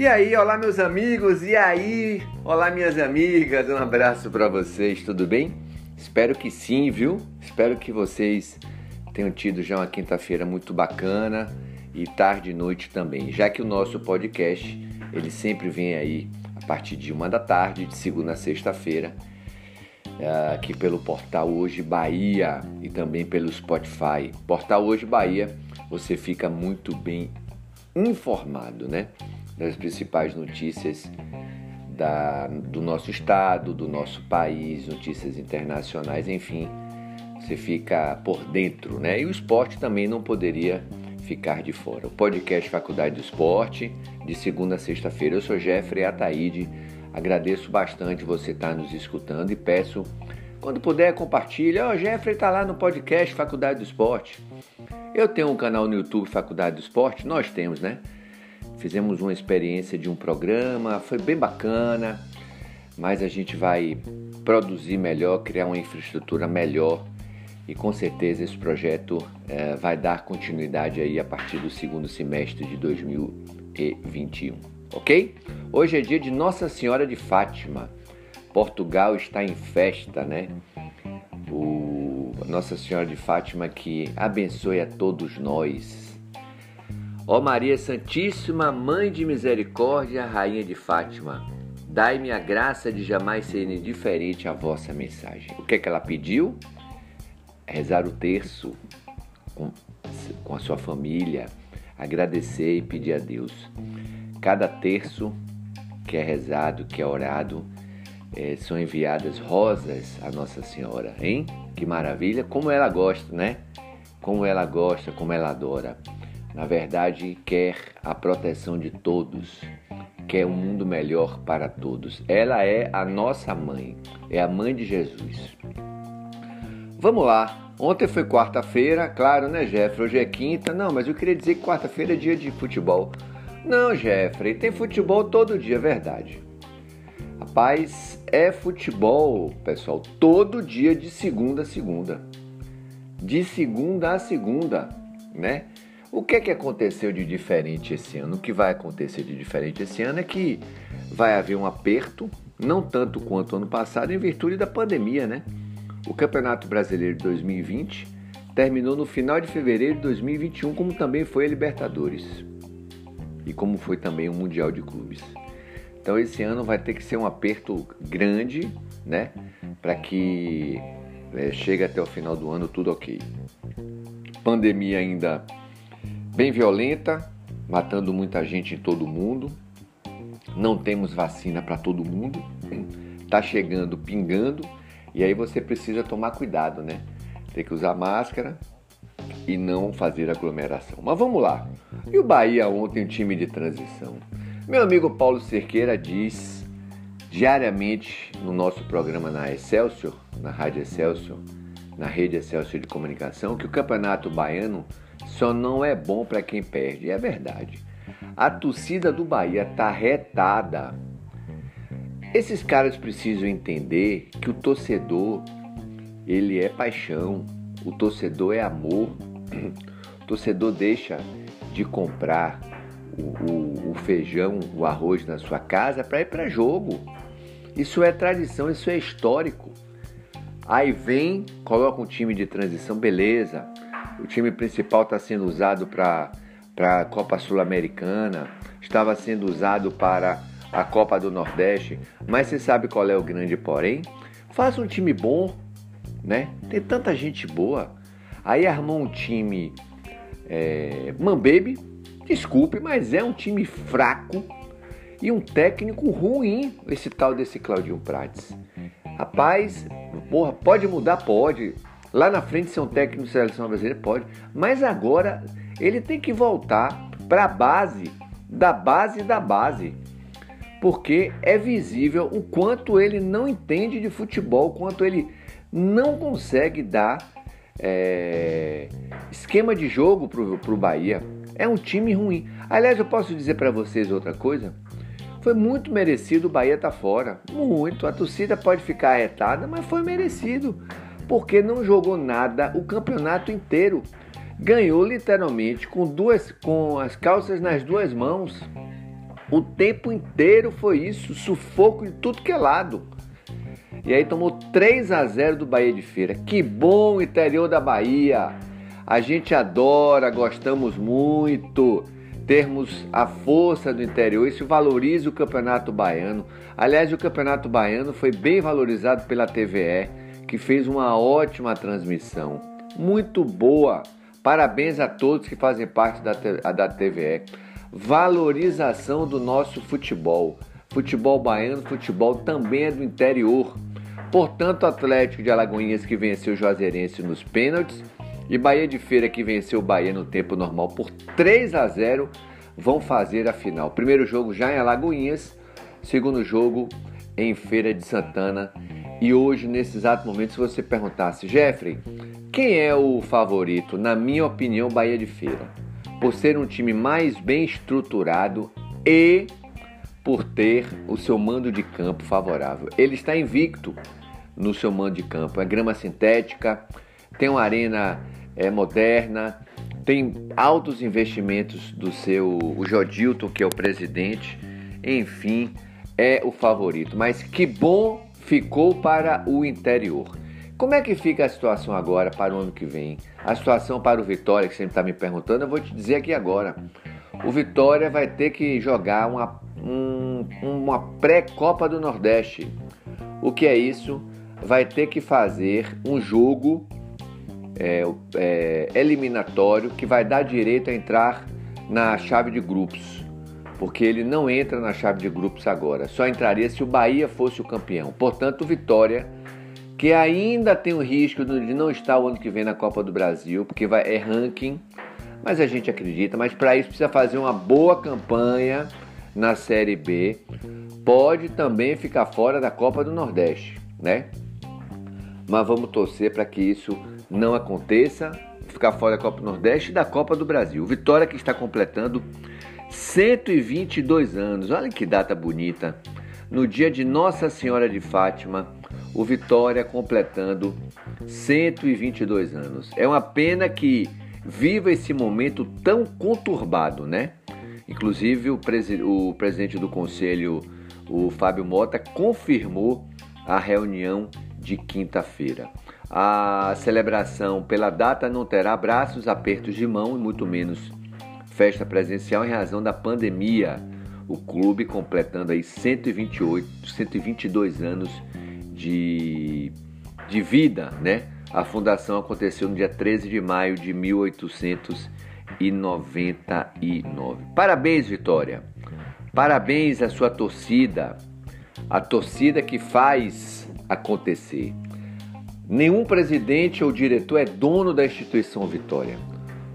E aí, olá meus amigos, e aí, olá minhas amigas, um abraço para vocês, tudo bem? Espero que sim, viu? Espero que vocês tenham tido já uma quinta-feira muito bacana e tarde e noite também, já que o nosso podcast ele sempre vem aí a partir de uma da tarde, de segunda a sexta-feira, eh, aqui pelo Portal Hoje Bahia e também pelo Spotify. Portal Hoje Bahia, você fica muito bem informado, né? Das principais notícias da, do nosso estado, do nosso país, notícias internacionais, enfim, você fica por dentro, né? E o esporte também não poderia ficar de fora. O podcast Faculdade do Esporte, de segunda a sexta-feira. Eu sou Jeffrey Ataíde. Agradeço bastante você estar nos escutando e peço, quando puder, compartilhe. Ó, oh, Jeffrey está lá no podcast Faculdade do Esporte. Eu tenho um canal no YouTube Faculdade do Esporte, nós temos, né? Fizemos uma experiência de um programa, foi bem bacana, mas a gente vai produzir melhor, criar uma infraestrutura melhor e com certeza esse projeto é, vai dar continuidade aí a partir do segundo semestre de 2021, ok? Hoje é dia de Nossa Senhora de Fátima. Portugal está em festa, né? O Nossa Senhora de Fátima que abençoe a todos nós. Ó Maria Santíssima, Mãe de Misericórdia, Rainha de Fátima, dai-me a graça de jamais ser indiferente à vossa mensagem. O que é que ela pediu? rezar o terço com, com a sua família, agradecer e pedir a Deus. Cada terço que é rezado, que é orado, é, são enviadas rosas a Nossa Senhora, hein? Que maravilha! Como ela gosta, né? Como ela gosta, como ela adora. Na verdade, quer a proteção de todos, quer um mundo melhor para todos. Ela é a nossa mãe, é a mãe de Jesus. Vamos lá. Ontem foi quarta-feira, claro, né, Jeffrey? Hoje é quinta. Não, mas eu queria dizer que quarta-feira é dia de futebol. Não, Jeffrey, tem futebol todo dia, é verdade. Rapaz, é futebol, pessoal, todo dia de segunda a segunda. De segunda a segunda, né? O que é que aconteceu de diferente esse ano? O que vai acontecer de diferente esse ano é que vai haver um aperto, não tanto quanto ano passado, em virtude da pandemia, né? O Campeonato Brasileiro de 2020 terminou no final de fevereiro de 2021, como também foi a Libertadores e como foi também o Mundial de Clubes. Então esse ano vai ter que ser um aperto grande, né, para que é, chegue até o final do ano tudo ok. Pandemia ainda bem violenta, matando muita gente em todo o mundo. Não temos vacina para todo mundo. Tá chegando pingando e aí você precisa tomar cuidado, né? Tem que usar máscara e não fazer aglomeração. Mas vamos lá. E o Bahia ontem, um time de transição? Meu amigo Paulo Cerqueira diz diariamente no nosso programa na Excelsior, na Rádio Excelsior, na rede Excelsior de comunicação, que o campeonato baiano só não é bom para quem perde. É verdade. A torcida do Bahia tá retada esses caras precisam entender que o torcedor, ele é paixão, o torcedor é amor. O torcedor deixa de comprar o, o, o feijão, o arroz na sua casa para ir para jogo. Isso é tradição, isso é histórico. Aí vem, coloca um time de transição, beleza. O time principal está sendo usado para a Copa Sul-Americana, estava sendo usado para a Copa do Nordeste, mas você sabe qual é o grande porém? Faça um time bom, né? Tem tanta gente boa. Aí armou um time é, Mambebe, desculpe, mas é um time fraco e um técnico ruim, esse tal desse Claudinho Prates. Rapaz, porra, pode mudar? Pode. Lá na frente ser um técnico de seleção brasileira? Pode. Mas agora ele tem que voltar para a base, da base da base porque é visível o quanto ele não entende de futebol, o quanto ele não consegue dar é, esquema de jogo para o Bahia. É um time ruim. Aliás, eu posso dizer para vocês outra coisa? Foi muito merecido o Bahia tá fora. Muito. A torcida pode ficar arretada, mas foi merecido. Porque não jogou nada o campeonato inteiro. Ganhou literalmente com duas com as calças nas duas mãos. O tempo inteiro foi isso, sufoco de tudo que é lado. E aí tomou 3 a 0 do Bahia de Feira. Que bom interior da Bahia. A gente adora, gostamos muito termos a força do interior. Isso valoriza o Campeonato Baiano. Aliás, o Campeonato Baiano foi bem valorizado pela TVE, que fez uma ótima transmissão. Muito boa. Parabéns a todos que fazem parte da, da TVE. Valorização do nosso futebol. Futebol baiano, futebol também é do interior. Portanto, Atlético de Alagoinhas que venceu o Juazeirense nos pênaltis e Bahia de Feira que venceu o Bahia no tempo normal por 3 a 0 vão fazer a final. Primeiro jogo já em Alagoinhas, segundo jogo em Feira de Santana. E hoje, nesse exato momento, se você perguntasse, Jeffrey, quem é o favorito? Na minha opinião, Bahia de Feira. Por ser um time mais bem estruturado e por ter o seu mando de campo favorável. Ele está invicto no seu mando de campo. É grama sintética, tem uma arena é, moderna, tem altos investimentos do seu o Jodilton, que é o presidente, enfim, é o favorito. Mas que bom ficou para o interior. Como é que fica a situação agora para o ano que vem? A situação para o Vitória, que você está me perguntando, eu vou te dizer aqui agora. O Vitória vai ter que jogar uma, um, uma pré-Copa do Nordeste. O que é isso? vai ter que fazer um jogo é, é, eliminatório que vai dar direito a entrar na chave de grupos, porque ele não entra na chave de grupos agora, só entraria se o Bahia fosse o campeão. Portanto, Vitória, que ainda tem o risco de não estar o ano que vem na Copa do Brasil, porque vai, é ranking, mas a gente acredita, mas para isso precisa fazer uma boa campanha na Série B, pode também ficar fora da Copa do Nordeste, né? Mas vamos torcer para que isso não aconteça, ficar fora da Copa Nordeste e da Copa do Brasil. Vitória que está completando 122 anos. Olha que data bonita. No dia de Nossa Senhora de Fátima, o Vitória completando 122 anos. É uma pena que viva esse momento tão conturbado, né? Inclusive o, presi o presidente do conselho, o Fábio Mota, confirmou a reunião de quinta-feira. A celebração pela data não terá abraços, apertos de mão e muito menos festa presencial em razão da pandemia. O clube completando aí 128, 122 anos de, de vida, né? A fundação aconteceu no dia 13 de maio de 1899. Parabéns, Vitória. Parabéns à sua torcida, a torcida que faz acontecer. Nenhum presidente ou diretor é dono da instituição Vitória.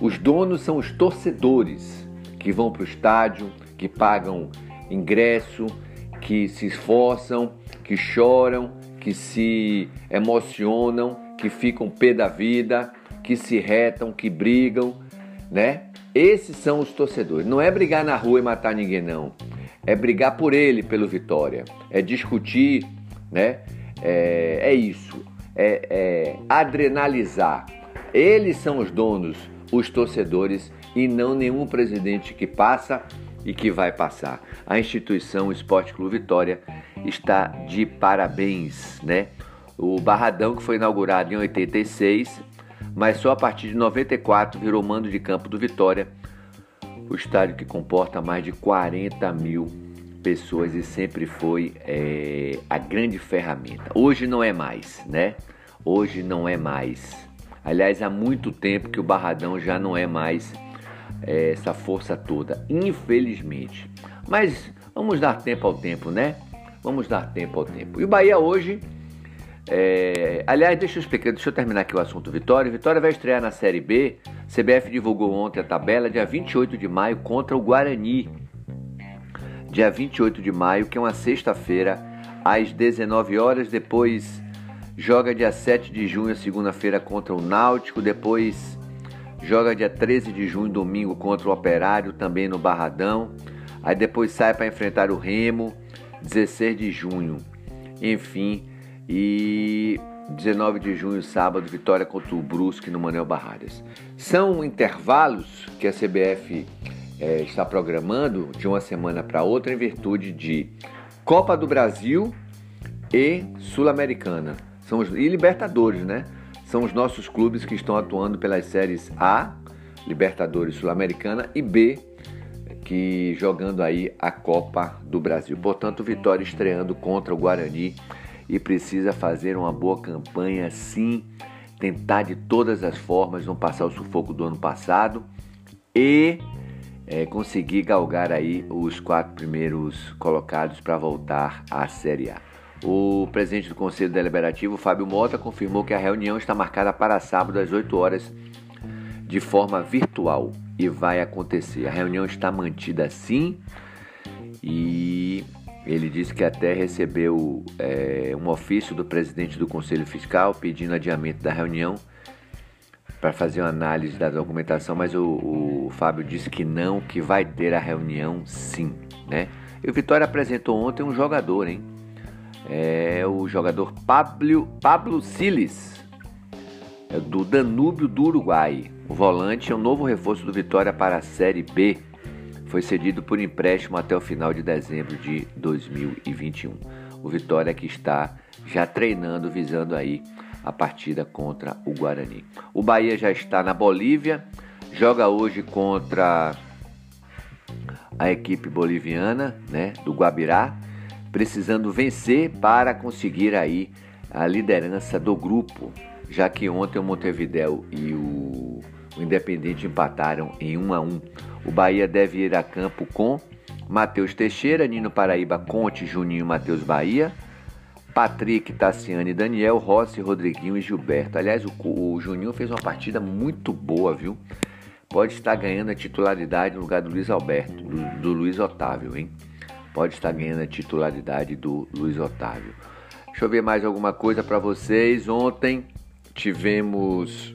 Os donos são os torcedores que vão para o estádio, que pagam ingresso, que se esforçam, que choram, que se emocionam, que ficam pé da vida, que se retam, que brigam, né? Esses são os torcedores. Não é brigar na rua e matar ninguém, não. É brigar por ele, pelo Vitória. É discutir, né? É, é isso, é, é adrenalizar. Eles são os donos, os torcedores e não nenhum presidente que passa e que vai passar. A instituição Esporte Clube Vitória está de parabéns, né? O Barradão que foi inaugurado em 86, mas só a partir de 94 virou mando de campo do Vitória, o estádio que comporta mais de 40 mil pessoas e sempre foi é, a grande ferramenta. Hoje não é mais, né? Hoje não é mais. Aliás, há muito tempo que o Barradão já não é mais é, essa força toda, infelizmente. Mas vamos dar tempo ao tempo, né? Vamos dar tempo ao tempo. E o Bahia hoje. É... Aliás, deixa eu explicar, deixa eu terminar aqui o assunto Vitória. Vitória vai estrear na Série B. CBF divulgou ontem a tabela, dia 28 de maio, contra o Guarani dia 28 de maio, que é uma sexta-feira, às 19 horas. Depois joga dia 7 de junho, segunda-feira, contra o Náutico. Depois joga dia 13 de junho, domingo, contra o Operário, também no Barradão. Aí depois sai para enfrentar o Remo, 16 de junho. Enfim, e 19 de junho, sábado, vitória contra o Brusque no Manel Barradas. São intervalos que a CBF é, está programando de uma semana para outra em virtude de Copa do Brasil e Sul-Americana. São os, e Libertadores, né? São os nossos clubes que estão atuando pelas séries A, Libertadores Sul-Americana, e B, que jogando aí a Copa do Brasil. Portanto, Vitória estreando contra o Guarani e precisa fazer uma boa campanha sim, tentar de todas as formas não passar o sufoco do ano passado e é, conseguir galgar aí os quatro primeiros colocados para voltar à Série A. O presidente do Conselho Deliberativo, Fábio Mota, confirmou que a reunião está marcada para sábado às 8 horas de forma virtual e vai acontecer. A reunião está mantida assim e ele disse que até recebeu é, um ofício do presidente do Conselho Fiscal pedindo adiamento da reunião para fazer uma análise da documentação, mas o, o, Fábio disse que não, que vai ter a reunião sim, né? E o Vitória apresentou ontem um jogador, hein? É o jogador Pablo, Pablo Siles, é do Danúbio do Uruguai. O volante é um novo reforço do Vitória para a Série B. Foi cedido por empréstimo até o final de dezembro de 2021. O Vitória que está já treinando, visando aí a partida contra o Guarani. O Bahia já está na Bolívia, joga hoje contra a equipe boliviana, né, do Guabirá, precisando vencer para conseguir aí a liderança do grupo, já que ontem o Montevideo e o o Independente empataram em 1 a 1. O Bahia deve ir a campo com Matheus Teixeira, Nino Paraíba, Conte, Juninho, Matheus Bahia, Patrick, Tassiane, Daniel, Rossi, Rodriguinho e Gilberto. Aliás, o, o Juninho fez uma partida muito boa, viu? Pode estar ganhando a titularidade no lugar do Luiz Alberto, do, do Luiz Otávio, hein? Pode estar ganhando a titularidade do Luiz Otávio. Deixa eu ver mais alguma coisa para vocês. Ontem tivemos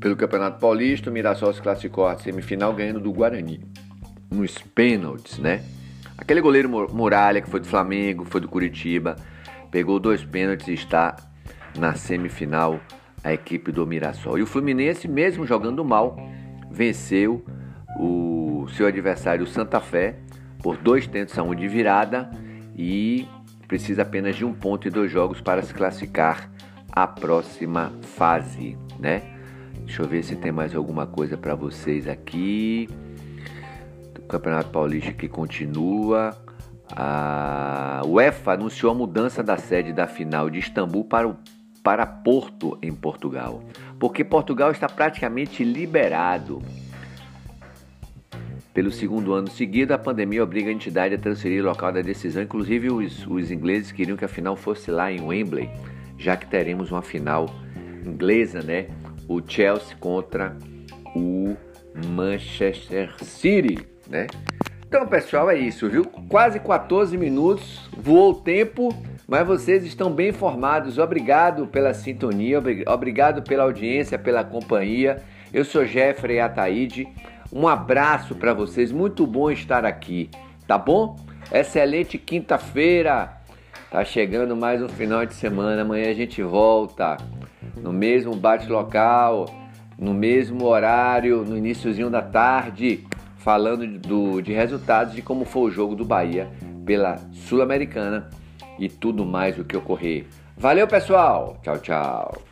pelo Campeonato Paulista, o Mirassol se classificou à semifinal ganhando do Guarani. Nos pênaltis, né? Aquele goleiro Muralha, que foi do Flamengo, foi do Curitiba, pegou dois pênaltis e está na semifinal a equipe do Mirassol. E o Fluminense, mesmo jogando mal, venceu o seu adversário Santa Fé por dois tentos a um de virada e precisa apenas de um ponto e dois jogos para se classificar à próxima fase, né? Deixa eu ver se tem mais alguma coisa para vocês aqui. O Campeonato Paulista que continua. A UEFA anunciou a mudança da sede da final de Istambul para, o, para Porto, em Portugal. Porque Portugal está praticamente liberado. Pelo segundo ano seguido, a pandemia obriga a entidade a transferir o local da decisão. Inclusive, os, os ingleses queriam que a final fosse lá em Wembley, já que teremos uma final inglesa, né? o Chelsea contra o Manchester City, né? Então, pessoal, é isso, viu? Quase 14 minutos, voou o tempo, mas vocês estão bem informados. Obrigado pela sintonia, obrigado pela audiência, pela companhia. Eu sou Jeffrey Ataíde. Um abraço para vocês, muito bom estar aqui, tá bom? Excelente quinta-feira. Tá chegando mais um final de semana, amanhã a gente volta no mesmo bate-local, no mesmo horário, no iníciozinho da tarde, falando do, de resultados de como foi o jogo do Bahia pela Sul-Americana e tudo mais o que ocorrer. Valeu, pessoal! Tchau, tchau!